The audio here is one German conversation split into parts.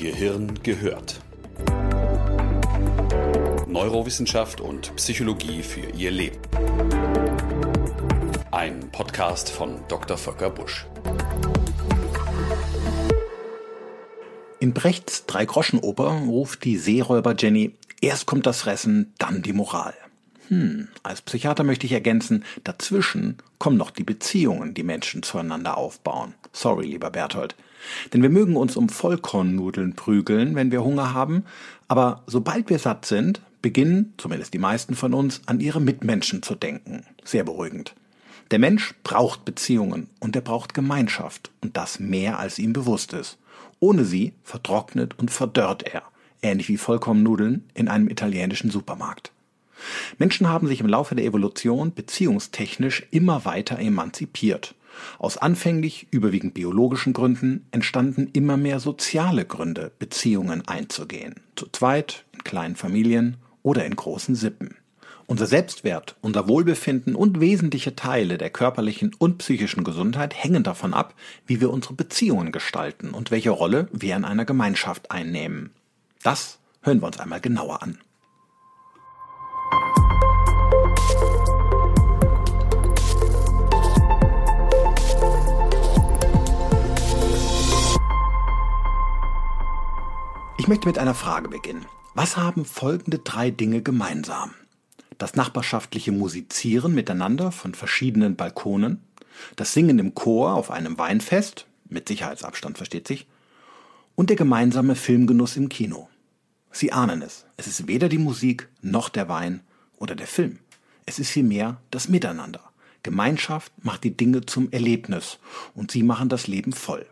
Gehirn gehört. Neurowissenschaft und Psychologie für Ihr Leben. Ein Podcast von Dr. Volker Busch. In Brechts Drei-Groschen-Oper ruft die Seeräuber Jenny, erst kommt das Fressen, dann die Moral. Hm, als Psychiater möchte ich ergänzen, dazwischen kommen noch die Beziehungen, die Menschen zueinander aufbauen. Sorry, lieber Berthold. Denn wir mögen uns um Vollkornnudeln prügeln, wenn wir Hunger haben, aber sobald wir satt sind, beginnen, zumindest die meisten von uns, an ihre Mitmenschen zu denken. Sehr beruhigend. Der Mensch braucht Beziehungen und er braucht Gemeinschaft und das mehr als ihm bewusst ist. Ohne sie vertrocknet und verdörrt er, ähnlich wie Vollkornnudeln in einem italienischen Supermarkt. Menschen haben sich im Laufe der Evolution beziehungstechnisch immer weiter emanzipiert. Aus anfänglich überwiegend biologischen Gründen entstanden immer mehr soziale Gründe, Beziehungen einzugehen. Zu zweit, in kleinen Familien oder in großen Sippen. Unser Selbstwert, unser Wohlbefinden und wesentliche Teile der körperlichen und psychischen Gesundheit hängen davon ab, wie wir unsere Beziehungen gestalten und welche Rolle wir in einer Gemeinschaft einnehmen. Das hören wir uns einmal genauer an. Ich möchte mit einer Frage beginnen. Was haben folgende drei Dinge gemeinsam? Das nachbarschaftliche Musizieren miteinander von verschiedenen Balkonen, das Singen im Chor auf einem Weinfest, mit Sicherheitsabstand versteht sich, und der gemeinsame Filmgenuss im Kino. Sie ahnen es, es ist weder die Musik noch der Wein oder der Film. Es ist vielmehr das Miteinander. Gemeinschaft macht die Dinge zum Erlebnis und sie machen das Leben voll.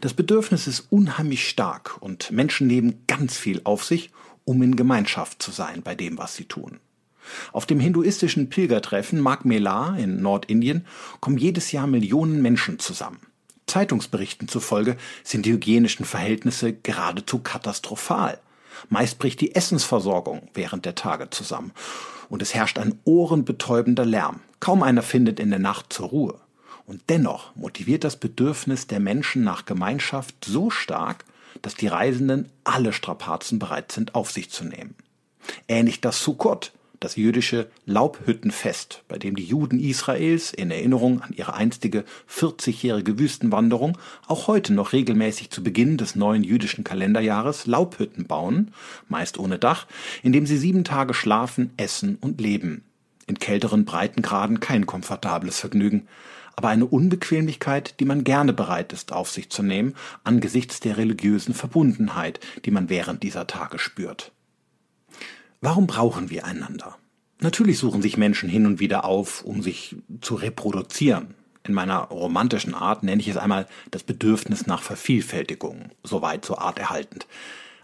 Das Bedürfnis ist unheimlich stark und Menschen nehmen ganz viel auf sich, um in Gemeinschaft zu sein bei dem, was sie tun. Auf dem hinduistischen Pilgertreffen Magh Mela in Nordindien kommen jedes Jahr Millionen Menschen zusammen. Zeitungsberichten zufolge sind die hygienischen Verhältnisse geradezu katastrophal. Meist bricht die Essensversorgung während der Tage zusammen und es herrscht ein ohrenbetäubender Lärm. Kaum einer findet in der Nacht zur Ruhe. Und dennoch motiviert das Bedürfnis der Menschen nach Gemeinschaft so stark, dass die Reisenden alle Strapazen bereit sind, auf sich zu nehmen. Ähnlich das Sukkot, das jüdische Laubhüttenfest, bei dem die Juden Israels in Erinnerung an ihre einstige 40-jährige Wüstenwanderung auch heute noch regelmäßig zu Beginn des neuen jüdischen Kalenderjahres Laubhütten bauen, meist ohne Dach, in dem sie sieben Tage schlafen, essen und leben. In kälteren Breitengraden kein komfortables Vergnügen aber eine Unbequemlichkeit, die man gerne bereit ist auf sich zu nehmen, angesichts der religiösen Verbundenheit, die man während dieser Tage spürt. Warum brauchen wir einander? Natürlich suchen sich Menschen hin und wieder auf, um sich zu reproduzieren. In meiner romantischen Art nenne ich es einmal das Bedürfnis nach Vervielfältigung, soweit so arterhaltend.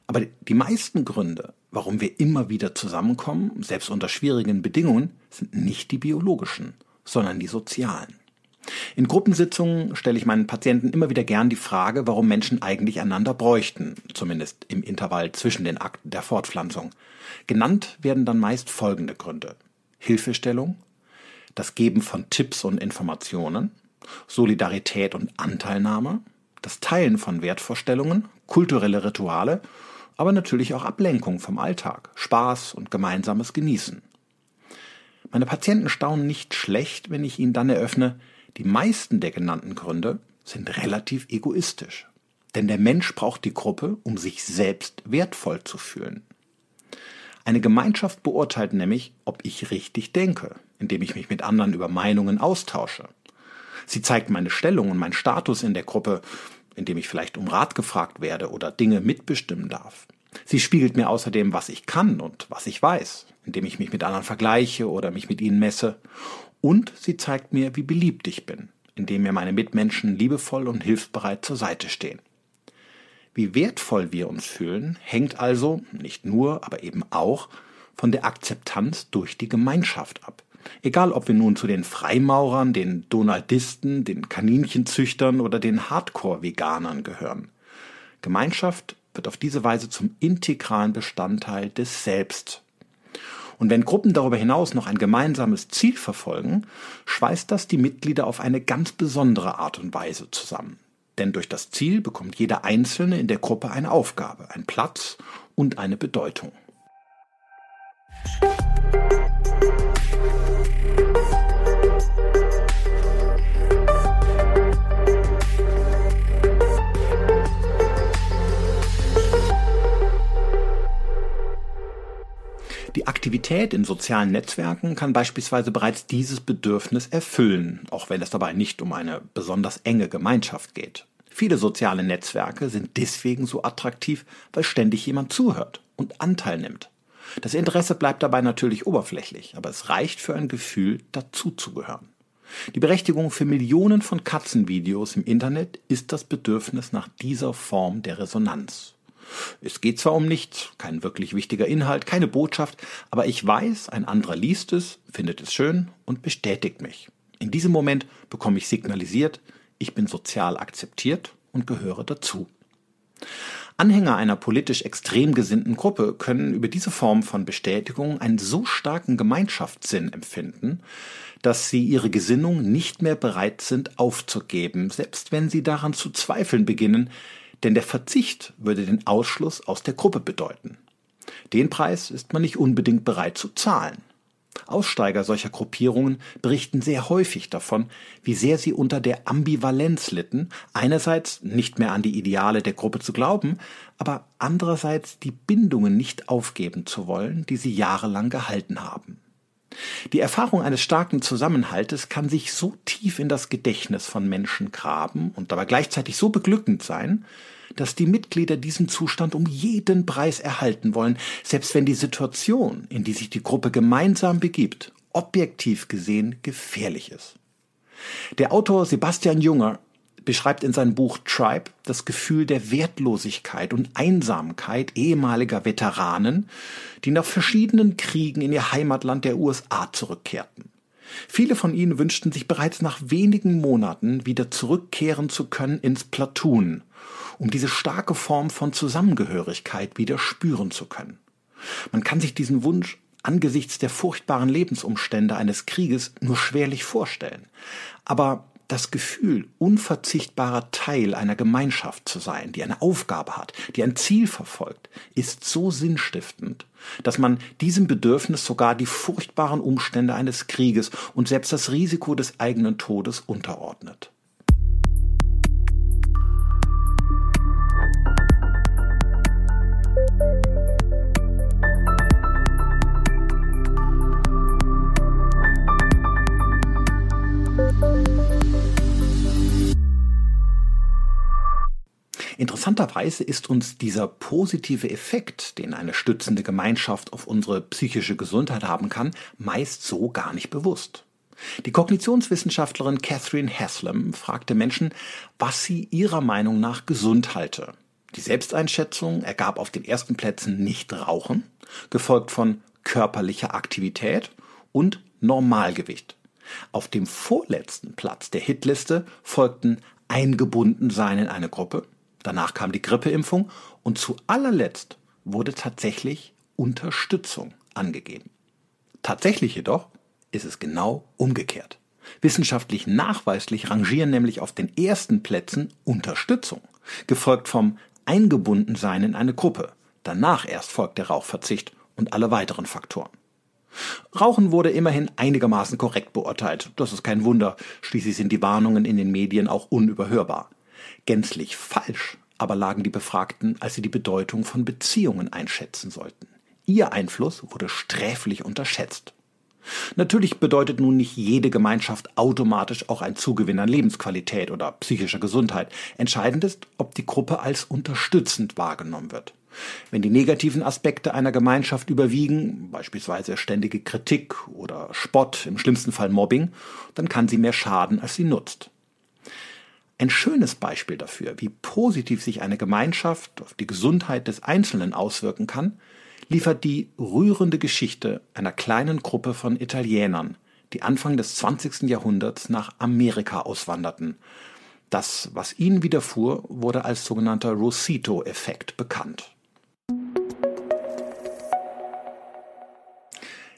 Aber die meisten Gründe, warum wir immer wieder zusammenkommen, selbst unter schwierigen Bedingungen, sind nicht die biologischen, sondern die sozialen. In Gruppensitzungen stelle ich meinen Patienten immer wieder gern die Frage, warum Menschen eigentlich einander bräuchten, zumindest im Intervall zwischen den Akten der Fortpflanzung. Genannt werden dann meist folgende Gründe. Hilfestellung, das Geben von Tipps und Informationen, Solidarität und Anteilnahme, das Teilen von Wertvorstellungen, kulturelle Rituale, aber natürlich auch Ablenkung vom Alltag, Spaß und gemeinsames Genießen. Meine Patienten staunen nicht schlecht, wenn ich ihnen dann eröffne, die meisten der genannten Gründe sind relativ egoistisch. Denn der Mensch braucht die Gruppe, um sich selbst wertvoll zu fühlen. Eine Gemeinschaft beurteilt nämlich, ob ich richtig denke, indem ich mich mit anderen über Meinungen austausche. Sie zeigt meine Stellung und meinen Status in der Gruppe, indem ich vielleicht um Rat gefragt werde oder Dinge mitbestimmen darf. Sie spiegelt mir außerdem, was ich kann und was ich weiß, indem ich mich mit anderen vergleiche oder mich mit ihnen messe. Und sie zeigt mir, wie beliebt ich bin, indem mir meine Mitmenschen liebevoll und hilfsbereit zur Seite stehen. Wie wertvoll wir uns fühlen, hängt also nicht nur, aber eben auch von der Akzeptanz durch die Gemeinschaft ab. Egal, ob wir nun zu den Freimaurern, den Donaldisten, den Kaninchenzüchtern oder den Hardcore-Veganern gehören. Gemeinschaft wird auf diese Weise zum integralen Bestandteil des Selbst und wenn Gruppen darüber hinaus noch ein gemeinsames Ziel verfolgen, schweißt das die Mitglieder auf eine ganz besondere Art und Weise zusammen. Denn durch das Ziel bekommt jeder Einzelne in der Gruppe eine Aufgabe, einen Platz und eine Bedeutung. Aktivität in sozialen Netzwerken kann beispielsweise bereits dieses Bedürfnis erfüllen, auch wenn es dabei nicht um eine besonders enge Gemeinschaft geht. Viele soziale Netzwerke sind deswegen so attraktiv, weil ständig jemand zuhört und Anteil nimmt. Das Interesse bleibt dabei natürlich oberflächlich, aber es reicht für ein Gefühl, dazuzugehören. Die Berechtigung für Millionen von Katzenvideos im Internet ist das Bedürfnis nach dieser Form der Resonanz. Es geht zwar um nichts, kein wirklich wichtiger Inhalt, keine Botschaft, aber ich weiß, ein anderer liest es, findet es schön und bestätigt mich. In diesem Moment bekomme ich signalisiert, ich bin sozial akzeptiert und gehöre dazu. Anhänger einer politisch extrem gesinnten Gruppe können über diese Form von Bestätigung einen so starken Gemeinschaftssinn empfinden, dass sie ihre Gesinnung nicht mehr bereit sind aufzugeben, selbst wenn sie daran zu zweifeln beginnen, denn der Verzicht würde den Ausschluss aus der Gruppe bedeuten. Den Preis ist man nicht unbedingt bereit zu zahlen. Aussteiger solcher Gruppierungen berichten sehr häufig davon, wie sehr sie unter der Ambivalenz litten, einerseits nicht mehr an die Ideale der Gruppe zu glauben, aber andererseits die Bindungen nicht aufgeben zu wollen, die sie jahrelang gehalten haben. Die Erfahrung eines starken Zusammenhaltes kann sich so tief in das Gedächtnis von Menschen graben und dabei gleichzeitig so beglückend sein, dass die Mitglieder diesen Zustand um jeden Preis erhalten wollen, selbst wenn die Situation, in die sich die Gruppe gemeinsam begibt, objektiv gesehen gefährlich ist. Der Autor Sebastian Junger beschreibt in seinem Buch Tribe das Gefühl der Wertlosigkeit und Einsamkeit ehemaliger Veteranen, die nach verschiedenen Kriegen in ihr Heimatland der USA zurückkehrten. Viele von ihnen wünschten sich bereits nach wenigen Monaten wieder zurückkehren zu können ins Platoon, um diese starke Form von Zusammengehörigkeit wieder spüren zu können. Man kann sich diesen Wunsch angesichts der furchtbaren Lebensumstände eines Krieges nur schwerlich vorstellen. Aber das Gefühl, unverzichtbarer Teil einer Gemeinschaft zu sein, die eine Aufgabe hat, die ein Ziel verfolgt, ist so sinnstiftend, dass man diesem Bedürfnis sogar die furchtbaren Umstände eines Krieges und selbst das Risiko des eigenen Todes unterordnet. Interessanterweise ist uns dieser positive Effekt, den eine stützende Gemeinschaft auf unsere psychische Gesundheit haben kann, meist so gar nicht bewusst. Die Kognitionswissenschaftlerin Catherine Haslam fragte Menschen, was sie ihrer Meinung nach gesund halte. Die Selbsteinschätzung ergab auf den ersten Plätzen nicht Rauchen, gefolgt von körperlicher Aktivität und Normalgewicht. Auf dem vorletzten Platz der Hitliste folgten Eingebundensein in eine Gruppe, Danach kam die Grippeimpfung und zu allerletzt wurde tatsächlich Unterstützung angegeben. Tatsächlich jedoch ist es genau umgekehrt. Wissenschaftlich nachweislich rangieren nämlich auf den ersten Plätzen Unterstützung, gefolgt vom Eingebundensein in eine Gruppe. Danach erst folgt der Rauchverzicht und alle weiteren Faktoren. Rauchen wurde immerhin einigermaßen korrekt beurteilt. Das ist kein Wunder, schließlich sind die Warnungen in den Medien auch unüberhörbar. Gänzlich falsch aber lagen die Befragten, als sie die Bedeutung von Beziehungen einschätzen sollten. Ihr Einfluss wurde sträflich unterschätzt. Natürlich bedeutet nun nicht jede Gemeinschaft automatisch auch ein Zugewinn an Lebensqualität oder psychischer Gesundheit. Entscheidend ist, ob die Gruppe als unterstützend wahrgenommen wird. Wenn die negativen Aspekte einer Gemeinschaft überwiegen, beispielsweise ständige Kritik oder Spott, im schlimmsten Fall Mobbing, dann kann sie mehr schaden, als sie nutzt. Ein schönes Beispiel dafür, wie positiv sich eine Gemeinschaft auf die Gesundheit des Einzelnen auswirken kann, liefert die rührende Geschichte einer kleinen Gruppe von Italienern, die Anfang des 20. Jahrhunderts nach Amerika auswanderten. Das, was ihnen widerfuhr, wurde als sogenannter Rosito-Effekt bekannt.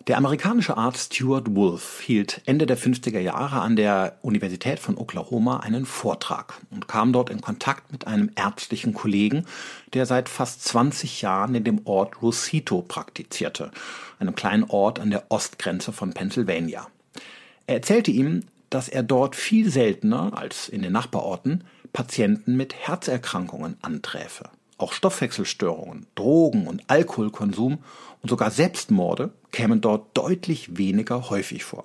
Der amerikanische Arzt Stuart Wolf hielt Ende der 50er Jahre an der Universität von Oklahoma einen Vortrag und kam dort in Kontakt mit einem ärztlichen Kollegen, der seit fast 20 Jahren in dem Ort Rosito praktizierte, einem kleinen Ort an der Ostgrenze von Pennsylvania. Er erzählte ihm, dass er dort viel seltener als in den Nachbarorten Patienten mit Herzerkrankungen anträfe. Auch Stoffwechselstörungen, Drogen und Alkoholkonsum und sogar Selbstmorde kämen dort deutlich weniger häufig vor.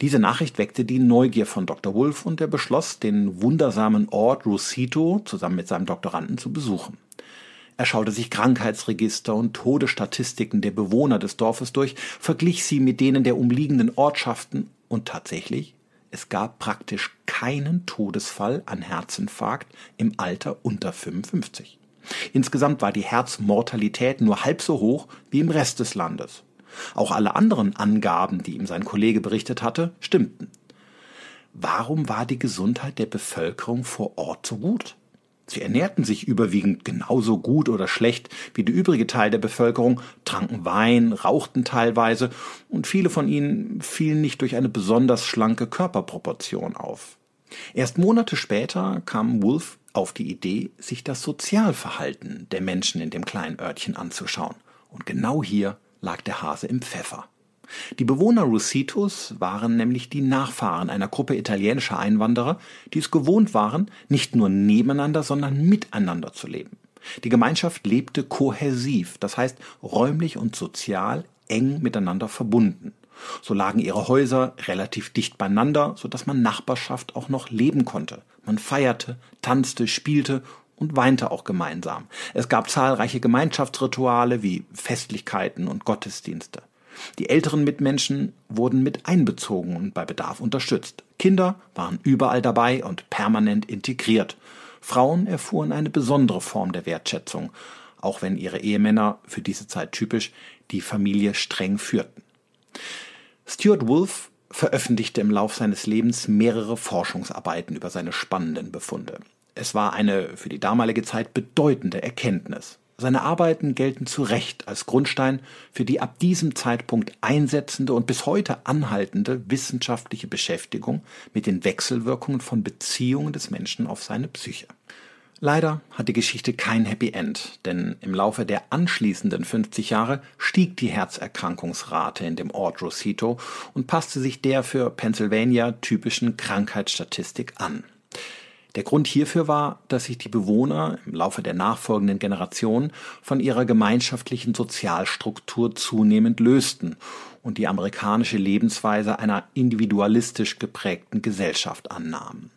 Diese Nachricht weckte die Neugier von Dr. Wolf und er beschloss, den wundersamen Ort Rusito zusammen mit seinem Doktoranden zu besuchen. Er schaute sich Krankheitsregister und Todesstatistiken der Bewohner des Dorfes durch, verglich sie mit denen der umliegenden Ortschaften und tatsächlich, es gab praktisch keinen Todesfall an Herzinfarkt im Alter unter 55. Insgesamt war die Herzmortalität nur halb so hoch wie im Rest des Landes. Auch alle anderen Angaben, die ihm sein Kollege berichtet hatte, stimmten. Warum war die Gesundheit der Bevölkerung vor Ort so gut? Sie ernährten sich überwiegend genauso gut oder schlecht wie der übrige Teil der Bevölkerung, tranken Wein, rauchten teilweise und viele von ihnen fielen nicht durch eine besonders schlanke Körperproportion auf. Erst Monate später kam Wolf auf die Idee, sich das Sozialverhalten der Menschen in dem kleinen Örtchen anzuschauen. Und genau hier lag der Hase im Pfeffer. Die Bewohner Rusitos waren nämlich die Nachfahren einer Gruppe italienischer Einwanderer, die es gewohnt waren, nicht nur nebeneinander, sondern miteinander zu leben. Die Gemeinschaft lebte kohäsiv, das heißt räumlich und sozial eng miteinander verbunden. So lagen ihre Häuser relativ dicht beieinander, so dass man Nachbarschaft auch noch leben konnte. Man feierte, tanzte, spielte und weinte auch gemeinsam. Es gab zahlreiche Gemeinschaftsrituale wie Festlichkeiten und Gottesdienste. Die älteren Mitmenschen wurden mit einbezogen und bei Bedarf unterstützt. Kinder waren überall dabei und permanent integriert. Frauen erfuhren eine besondere Form der Wertschätzung, auch wenn ihre Ehemänner, für diese Zeit typisch, die Familie streng führten. Stuart Wolf veröffentlichte im Lauf seines Lebens mehrere Forschungsarbeiten über seine spannenden Befunde. Es war eine für die damalige Zeit bedeutende Erkenntnis. Seine Arbeiten gelten zu Recht als Grundstein für die ab diesem Zeitpunkt einsetzende und bis heute anhaltende wissenschaftliche Beschäftigung mit den Wechselwirkungen von Beziehungen des Menschen auf seine Psyche. Leider hat die Geschichte kein Happy End, denn im Laufe der anschließenden 50 Jahre stieg die Herzerkrankungsrate in dem Ort Rosito und passte sich der für Pennsylvania typischen Krankheitsstatistik an. Der Grund hierfür war, dass sich die Bewohner im Laufe der nachfolgenden Generationen von ihrer gemeinschaftlichen Sozialstruktur zunehmend lösten und die amerikanische Lebensweise einer individualistisch geprägten Gesellschaft annahmen.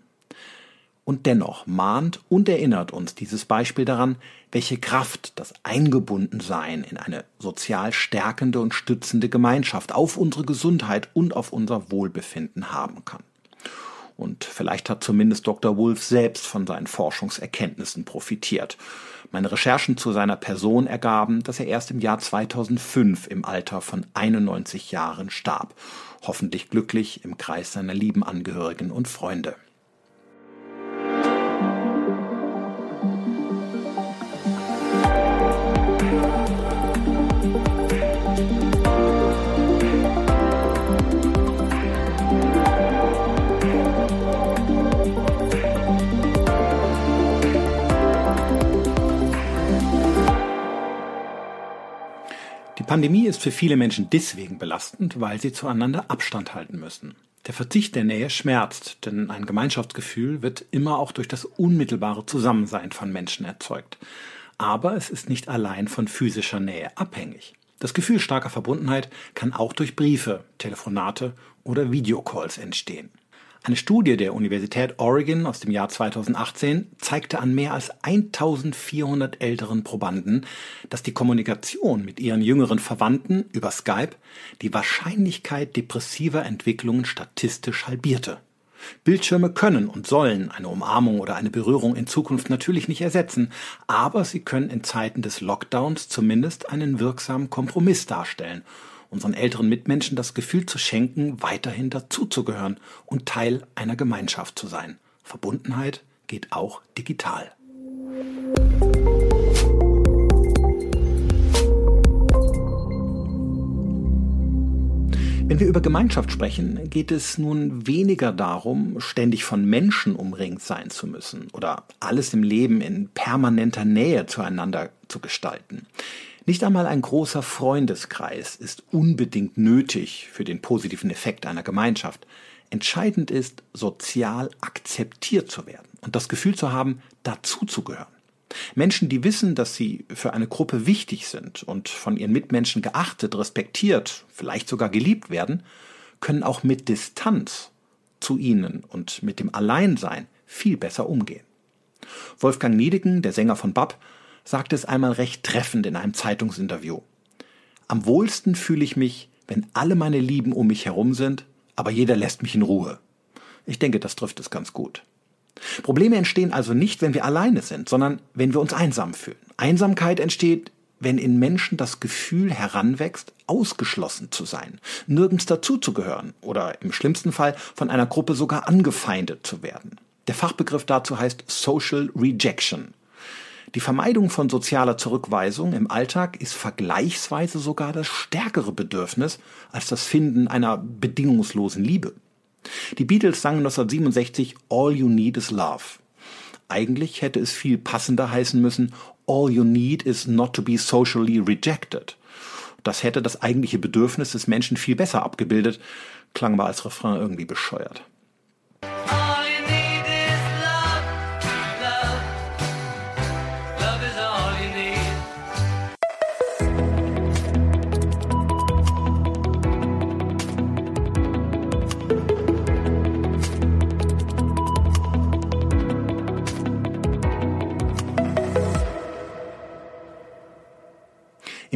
Und dennoch mahnt und erinnert uns dieses Beispiel daran, welche Kraft das Eingebundensein in eine sozial stärkende und stützende Gemeinschaft auf unsere Gesundheit und auf unser Wohlbefinden haben kann. Vielleicht hat zumindest Dr. Wolf selbst von seinen Forschungserkenntnissen profitiert. Meine Recherchen zu seiner Person ergaben, dass er erst im Jahr 2005 im Alter von 91 Jahren starb. Hoffentlich glücklich im Kreis seiner lieben Angehörigen und Freunde. Pandemie ist für viele Menschen deswegen belastend, weil sie zueinander Abstand halten müssen. Der Verzicht der Nähe schmerzt, denn ein Gemeinschaftsgefühl wird immer auch durch das unmittelbare Zusammensein von Menschen erzeugt. Aber es ist nicht allein von physischer Nähe abhängig. Das Gefühl starker Verbundenheit kann auch durch Briefe, Telefonate oder Videocalls entstehen. Eine Studie der Universität Oregon aus dem Jahr 2018 zeigte an mehr als 1400 älteren Probanden, dass die Kommunikation mit ihren jüngeren Verwandten über Skype die Wahrscheinlichkeit depressiver Entwicklungen statistisch halbierte. Bildschirme können und sollen eine Umarmung oder eine Berührung in Zukunft natürlich nicht ersetzen, aber sie können in Zeiten des Lockdowns zumindest einen wirksamen Kompromiss darstellen unseren älteren Mitmenschen das Gefühl zu schenken, weiterhin dazuzugehören und Teil einer Gemeinschaft zu sein. Verbundenheit geht auch digital. Wenn wir über Gemeinschaft sprechen, geht es nun weniger darum, ständig von Menschen umringt sein zu müssen oder alles im Leben in permanenter Nähe zueinander zu gestalten. Nicht einmal ein großer Freundeskreis ist unbedingt nötig für den positiven Effekt einer Gemeinschaft. Entscheidend ist, sozial akzeptiert zu werden und das Gefühl zu haben, dazuzugehören. Menschen, die wissen, dass sie für eine Gruppe wichtig sind und von ihren Mitmenschen geachtet, respektiert, vielleicht sogar geliebt werden, können auch mit Distanz zu ihnen und mit dem Alleinsein viel besser umgehen. Wolfgang Niedeken, der Sänger von Bab, sagte es einmal recht treffend in einem Zeitungsinterview. Am wohlsten fühle ich mich, wenn alle meine Lieben um mich herum sind, aber jeder lässt mich in Ruhe. Ich denke, das trifft es ganz gut. Probleme entstehen also nicht, wenn wir alleine sind, sondern wenn wir uns einsam fühlen. Einsamkeit entsteht, wenn in Menschen das Gefühl heranwächst, ausgeschlossen zu sein, nirgends dazuzugehören oder im schlimmsten Fall von einer Gruppe sogar angefeindet zu werden. Der Fachbegriff dazu heißt Social Rejection. Die Vermeidung von sozialer Zurückweisung im Alltag ist vergleichsweise sogar das stärkere Bedürfnis als das Finden einer bedingungslosen Liebe. Die Beatles sangen 1967 All You Need Is Love. Eigentlich hätte es viel passender heißen müssen All You Need Is Not to Be Socially Rejected. Das hätte das eigentliche Bedürfnis des Menschen viel besser abgebildet, klang aber als Refrain irgendwie bescheuert.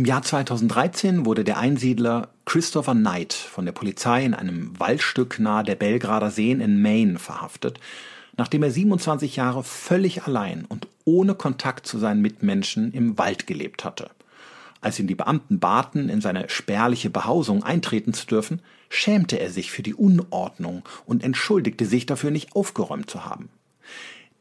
Im Jahr 2013 wurde der Einsiedler Christopher Knight von der Polizei in einem Waldstück nahe der Belgrader Seen in Maine verhaftet, nachdem er 27 Jahre völlig allein und ohne Kontakt zu seinen Mitmenschen im Wald gelebt hatte. Als ihn die Beamten baten, in seine spärliche Behausung eintreten zu dürfen, schämte er sich für die Unordnung und entschuldigte sich dafür nicht aufgeräumt zu haben.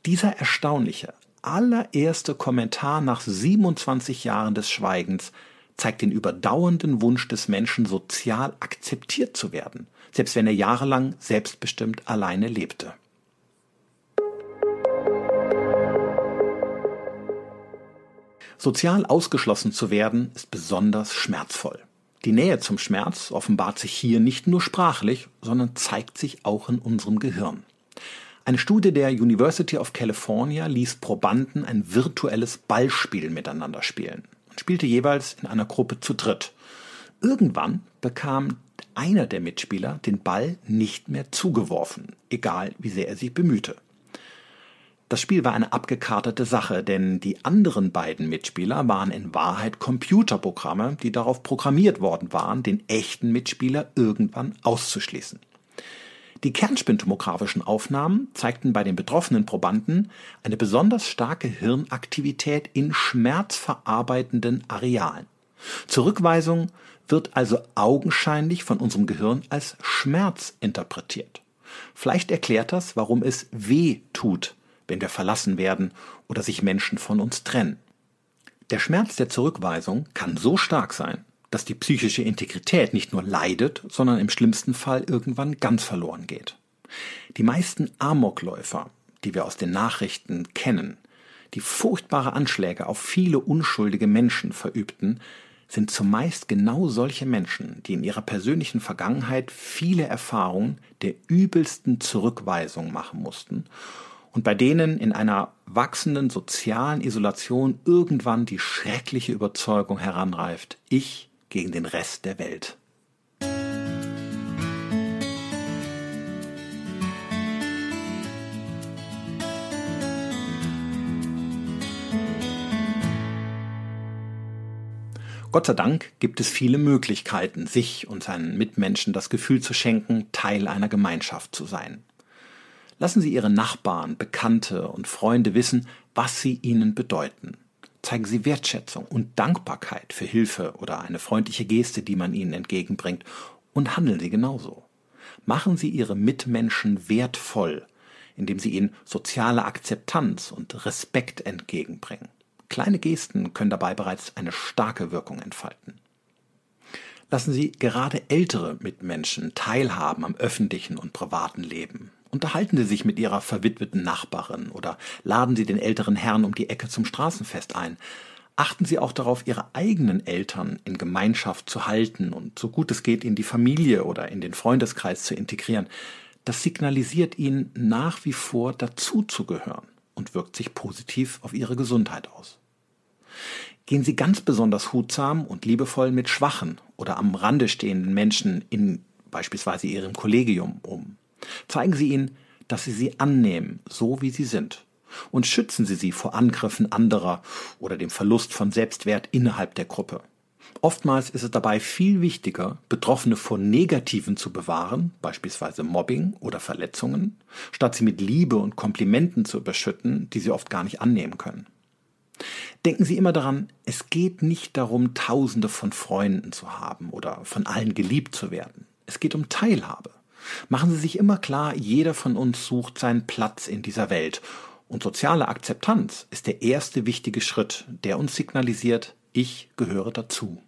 Dieser erstaunliche, allererste Kommentar nach 27 Jahren des Schweigens zeigt den überdauernden Wunsch des Menschen, sozial akzeptiert zu werden, selbst wenn er jahrelang selbstbestimmt alleine lebte. Sozial ausgeschlossen zu werden ist besonders schmerzvoll. Die Nähe zum Schmerz offenbart sich hier nicht nur sprachlich, sondern zeigt sich auch in unserem Gehirn. Eine Studie der University of California ließ Probanden ein virtuelles Ballspiel miteinander spielen und spielte jeweils in einer Gruppe zu dritt. Irgendwann bekam einer der Mitspieler den Ball nicht mehr zugeworfen, egal wie sehr er sich bemühte. Das Spiel war eine abgekartete Sache, denn die anderen beiden Mitspieler waren in Wahrheit Computerprogramme, die darauf programmiert worden waren, den echten Mitspieler irgendwann auszuschließen. Die kernspintomografischen Aufnahmen zeigten bei den betroffenen Probanden eine besonders starke Hirnaktivität in schmerzverarbeitenden Arealen. Zurückweisung wird also augenscheinlich von unserem Gehirn als Schmerz interpretiert. Vielleicht erklärt das, warum es weh tut, wenn wir verlassen werden oder sich Menschen von uns trennen. Der Schmerz der Zurückweisung kann so stark sein, dass die psychische Integrität nicht nur leidet, sondern im schlimmsten Fall irgendwann ganz verloren geht. Die meisten Amokläufer, die wir aus den Nachrichten kennen, die furchtbare Anschläge auf viele unschuldige Menschen verübten, sind zumeist genau solche Menschen, die in ihrer persönlichen Vergangenheit viele Erfahrungen der übelsten Zurückweisung machen mussten und bei denen in einer wachsenden sozialen Isolation irgendwann die schreckliche Überzeugung heranreift, ich gegen den Rest der Welt. Gott sei Dank gibt es viele Möglichkeiten, sich und seinen Mitmenschen das Gefühl zu schenken, Teil einer Gemeinschaft zu sein. Lassen Sie Ihre Nachbarn, Bekannte und Freunde wissen, was sie ihnen bedeuten zeigen Sie Wertschätzung und Dankbarkeit für Hilfe oder eine freundliche Geste, die man ihnen entgegenbringt, und handeln Sie genauso. Machen Sie Ihre Mitmenschen wertvoll, indem Sie ihnen soziale Akzeptanz und Respekt entgegenbringen. Kleine Gesten können dabei bereits eine starke Wirkung entfalten. Lassen Sie gerade ältere Mitmenschen teilhaben am öffentlichen und privaten Leben. Unterhalten Sie sich mit Ihrer verwitweten Nachbarin oder laden Sie den älteren Herrn um die Ecke zum Straßenfest ein. Achten Sie auch darauf, Ihre eigenen Eltern in Gemeinschaft zu halten und so gut es geht in die Familie oder in den Freundeskreis zu integrieren. Das signalisiert Ihnen nach wie vor dazuzugehören und wirkt sich positiv auf Ihre Gesundheit aus. Gehen Sie ganz besonders hutsam und liebevoll mit schwachen oder am Rande stehenden Menschen in beispielsweise Ihrem Kollegium um. Zeigen Sie ihnen, dass Sie sie annehmen, so wie sie sind und schützen Sie sie vor Angriffen anderer oder dem Verlust von Selbstwert innerhalb der Gruppe. Oftmals ist es dabei viel wichtiger, Betroffene vor Negativen zu bewahren, beispielsweise Mobbing oder Verletzungen, statt sie mit Liebe und Komplimenten zu überschütten, die sie oft gar nicht annehmen können. Denken Sie immer daran, es geht nicht darum, Tausende von Freunden zu haben oder von allen geliebt zu werden. Es geht um Teilhabe. Machen Sie sich immer klar, jeder von uns sucht seinen Platz in dieser Welt und soziale Akzeptanz ist der erste wichtige Schritt, der uns signalisiert, ich gehöre dazu.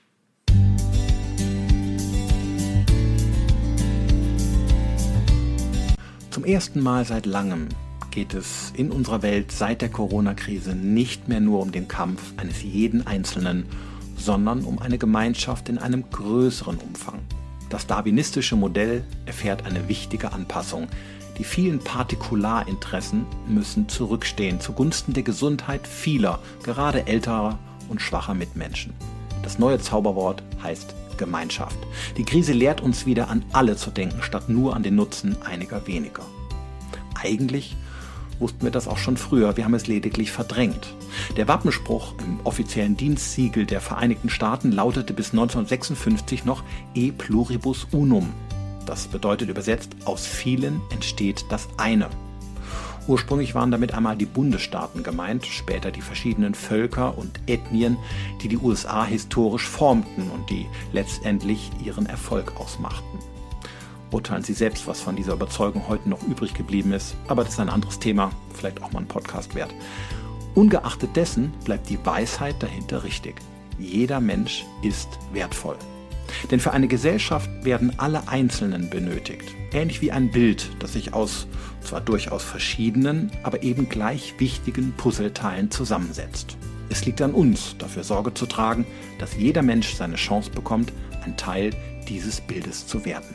Zum ersten Mal seit langem geht es in unserer Welt seit der Corona-Krise nicht mehr nur um den Kampf eines jeden Einzelnen, sondern um eine Gemeinschaft in einem größeren Umfang. Das darwinistische Modell erfährt eine wichtige Anpassung. Die vielen Partikularinteressen müssen zurückstehen zugunsten der Gesundheit vieler, gerade älterer und schwacher Mitmenschen. Das neue Zauberwort heißt Gemeinschaft. Die Krise lehrt uns wieder an alle zu denken, statt nur an den Nutzen einiger weniger. Eigentlich wussten wir das auch schon früher, wir haben es lediglich verdrängt. Der Wappenspruch im offiziellen Dienstsiegel der Vereinigten Staaten lautete bis 1956 noch E pluribus unum. Das bedeutet übersetzt, aus vielen entsteht das eine. Ursprünglich waren damit einmal die Bundesstaaten gemeint, später die verschiedenen Völker und Ethnien, die die USA historisch formten und die letztendlich ihren Erfolg ausmachten. Urteilen Sie selbst, was von dieser Überzeugung heute noch übrig geblieben ist, aber das ist ein anderes Thema, vielleicht auch mal ein Podcast wert. Ungeachtet dessen bleibt die Weisheit dahinter richtig. Jeder Mensch ist wertvoll. Denn für eine Gesellschaft werden alle Einzelnen benötigt. Ähnlich wie ein Bild, das sich aus zwar durchaus verschiedenen, aber eben gleich wichtigen Puzzleteilen zusammensetzt. Es liegt an uns, dafür Sorge zu tragen, dass jeder Mensch seine Chance bekommt, ein Teil dieses Bildes zu werden.